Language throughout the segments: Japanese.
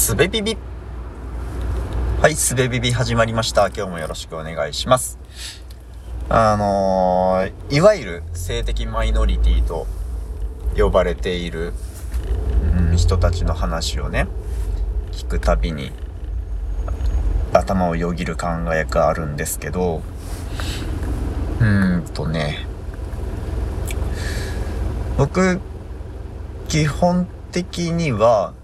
すべビビはい、すべビビ始まりました。今日もよろしくお願いします。あのー、いわゆる性的マイノリティと呼ばれている、うん、人たちの話をね、聞くたびに頭をよぎる考えがあるんですけど、うーんとね、僕、基本的には、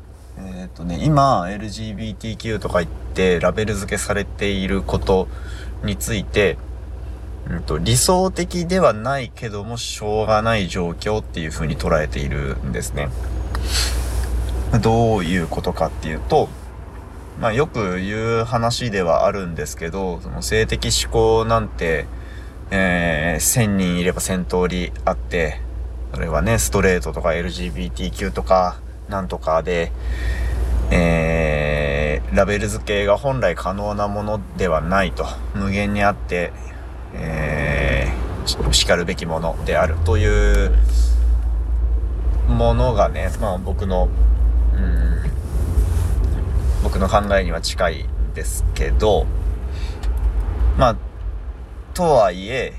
えっ、とね、今 LGBTQ とか言ってラベル付けされていることについて、うんと、理想的ではないけどもしょうがない状況っていう風に捉えているんですね。どういうことかっていうと、まあよく言う話ではあるんですけど、その性的思考なんて、えー、1000人いれば1000通りあって、それはね、ストレートとか LGBTQ とか、なんとかで、えー、ラベル付けが本来可能なものではないと。無限にあって、えー、しかるべきものであるというものがね、まあ僕の、うん、僕の考えには近いんですけど、まあ、とはいえ、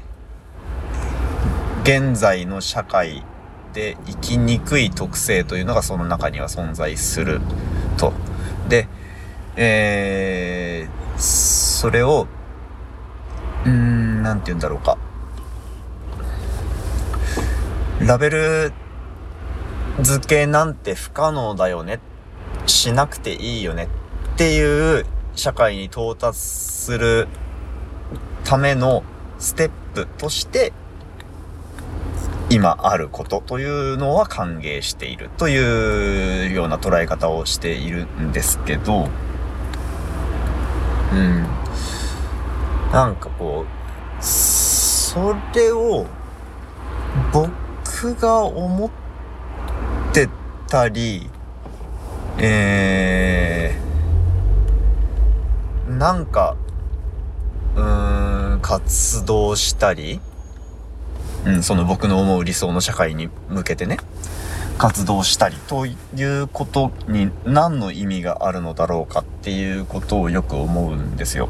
現在の社会で生きにくい特性というのがその中には存在すると。で、えー、それを、うーん、なんて言うんだろうか。ラベル付けなんて不可能だよね。しなくていいよね。っていう社会に到達するためのステップとして今あることというのは歓迎しているというような捉え方をしているんですけど、うん。なんかこう、それを僕が思ってたり、えー、なんか、うーん、活動したり、うん、その僕の思う理想の社会に向けてね、活動したりということに何の意味があるのだろうかっていうことをよく思うんですよ。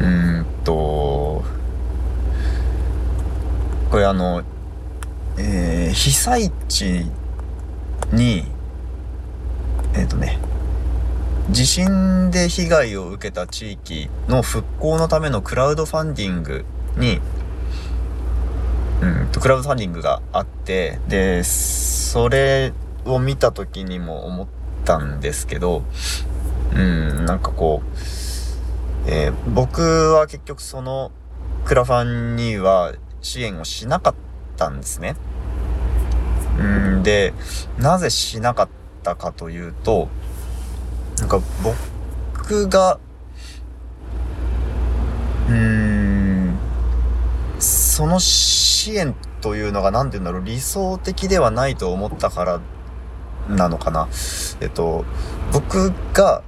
うんと、これあの、えー、被災地に、えっ、とね、地震で被害を受けた地域の復興のためのクラウドファンディングに、うんと、クラウドファンディングがあって、で、それを見た時にも思ったんですけど、うん、なんかこう、えー僕は結局そのクラファンには支援をしなかったんですね。うん、で、なぜしなかったかというと、なんか僕が、うーん、その支援というのが何て言うんだろう、理想的ではないと思ったからなのかな。えっと、僕が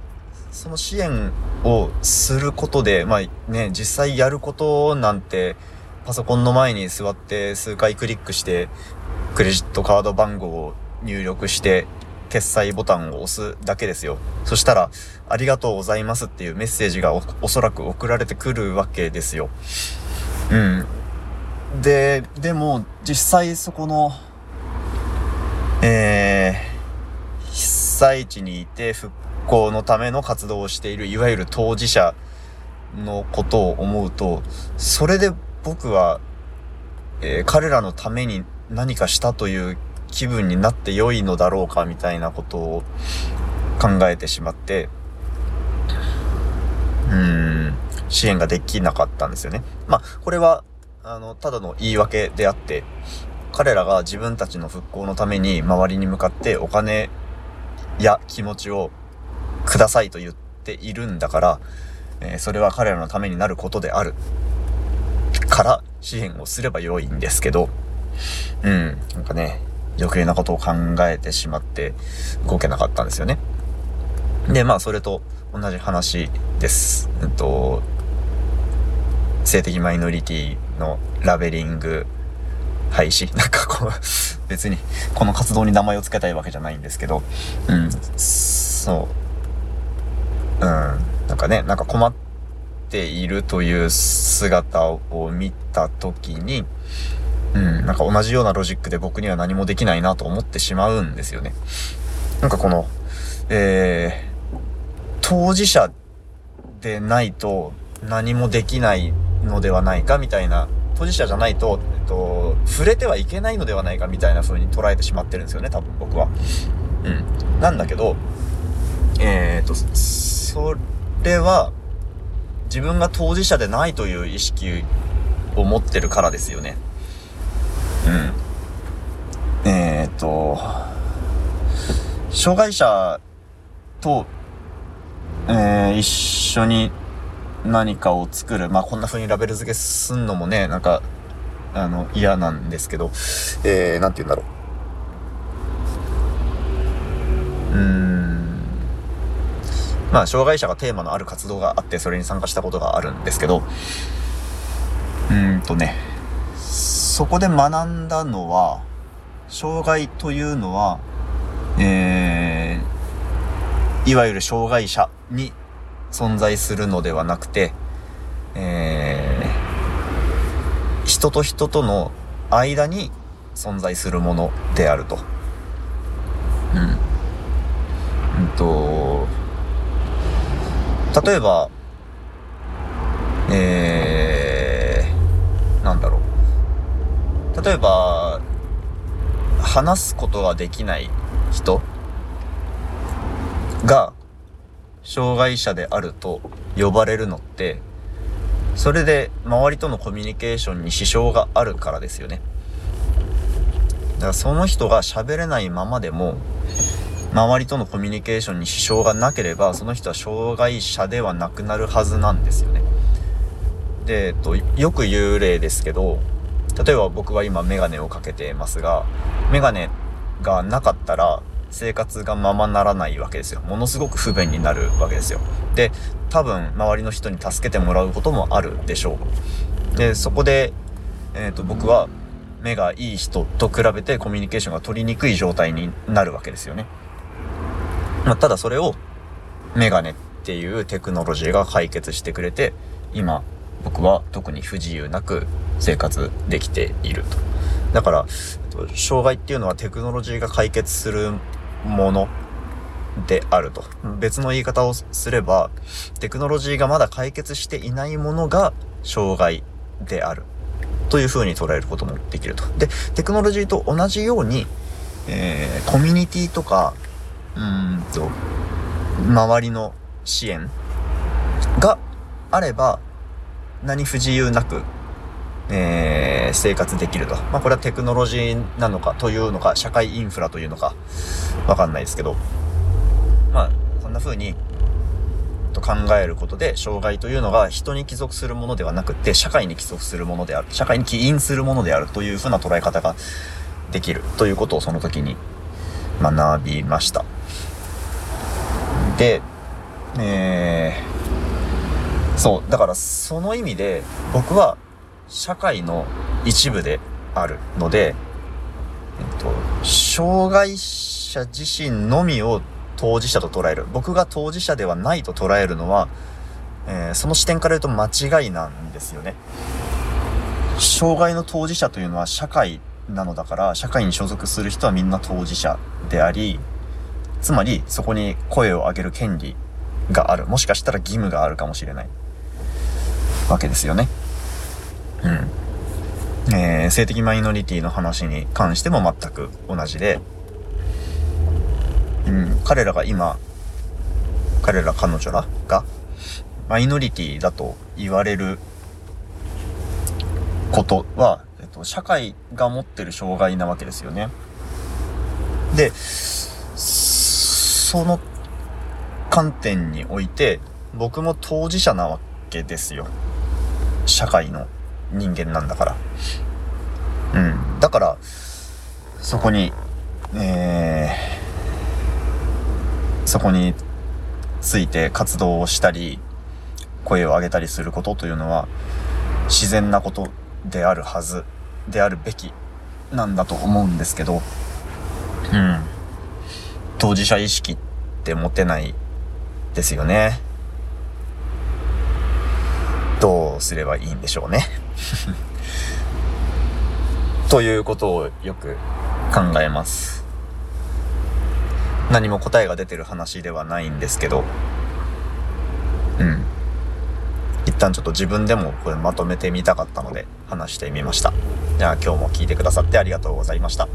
その支援をすることで、まあね、実際やることなんて、パソコンの前に座って数回クリックして、クレジットカード番号を入力して、決済ボタンを押すだけですよ。そしたら、ありがとうございますっていうメッセージがおおそらく送られてくるわけですよ。うん。で、でも、実際そこの、えー、被災地にいて復興のための活動をしている、いわゆる当事者のことを思うと、それで僕は、えー彼らのために何かしたという気分になって良いのだろうかみたいなことを考えてしまって、うん、支援ができなかったんですよね。まあ、これは、あの、ただの言い訳であって、彼らが自分たちの復興のために周りに向かってお金や気持ちをくださいと言っているんだから、えーそれは彼らのためになることである。から支援をすれば良いんですけど、うん、なんかね、余計なことを考えてしまって動けなかったんですよね。で、まあ、それと同じ話です。えっと、性的マイノリティのラベリング廃止。なんかこう、別にこの活動に名前を付けたいわけじゃないんですけど、うん、そう。うん、なんかね、なんか困っているという姿を見た時に、うん、なんか同じようなロジックで僕には何もできないなと思ってしまうんですよね。なんかこの、えー、当事者でないと何もできないのではないかみたいな、当事者じゃないと、えっと、触れてはいけないのではないかみたいな風に捉えてしまってるんですよね、多分僕は。うん。なんだけど、えー、っと、それは、自分が当事者でないという意識を持ってるからですよね。うん。えー、っと、障害者と、えー、一緒に何かを作る。まあ、こんな風にラベル付けすんのもね、なんか、あの、嫌なんですけど、えー、なんて言うんだろう。うーん。まあ、障害者がテーマのある活動があって、それに参加したことがあるんですけど、うーんとね、そこで学んだのは、障害というのは、えー、いわゆる障害者に存在するのではなくて、えー、人と人との間に存在するものであると。うん。うんと、例えば、えー、なんだろう。例えば、話すことができない人が、障害者であると呼ばれるのって、それで周りとのコミュニケーションに支障があるからですよね。だからその人が喋れないままでも、周りとのコミュニケーションに支障がなければ、その人は障害者ではなくなるはずなんですよね。で、えっと、よく言う例ですけど、例えば僕は今メガネをかけてますが、メガネがなかったら、生活がままならないわけですよ。ものすごく不便になるわけですよ。で、多分周りの人に助けてもらうこともあるでしょう。で、そこで、えっ、ー、と、僕は目がいい人と比べてコミュニケーションが取りにくい状態になるわけですよね。まあ、ただそれをメガネっていうテクノロジーが解決してくれて、今僕は特に不自由なく生活できていると。だから、障害っていうのはテクノロジーが解決するものであると。別の言い方をすれば、テクノロジーがまだ解決していないものが障害である。という風に捉えることもできると。で、テクノロジーと同じように、えー、コミュニティとか、うんと、周りの支援があれば、何不自由なくえー、生活できると。まあ、これはテクノロジーなのかというのか、社会インフラというのか、わかんないですけど、まあ、そんな風に、と考えることで、障害というのが人に帰属するものではなくて、社会に帰属するものである。社会に起因するものであるという風な捉え方ができるということをその時に学びました。で、えー、そう、だからその意味で僕は社会の一部であるので、えっと、障害者自身のみを当事者と捉える。僕が当事者ではないと捉えるのは、えー、その視点から言うと間違いなんですよね。障害の当事者というのは社会なのだから、社会に所属する人はみんな当事者であり、つまりそこに声を上げる権利がある。もしかしたら義務があるかもしれない。わけですよね。うん。えー、性的マイノリティの話に関しても全く同じで、うん、彼らが今、彼ら彼女らがマイノリティだと言われることは、えっと、社会が持ってる障害なわけですよね。で、その観点において、僕も当事者なわけですよ。社会の。人間なんだから。うん。だから、そこに、えー、そこについて活動をしたり、声を上げたりすることというのは、自然なことであるはず、であるべきなんだと思うんですけど、うん。当事者意識って持てないですよね。どうすればいいんでしょうね。ということをよく考えます。何も答えが出てる話ではないんですけど、うん。一旦ちょっと自分でもこれまとめてみたかったので話してみました。じゃあ今日も聞いてくださってありがとうございました。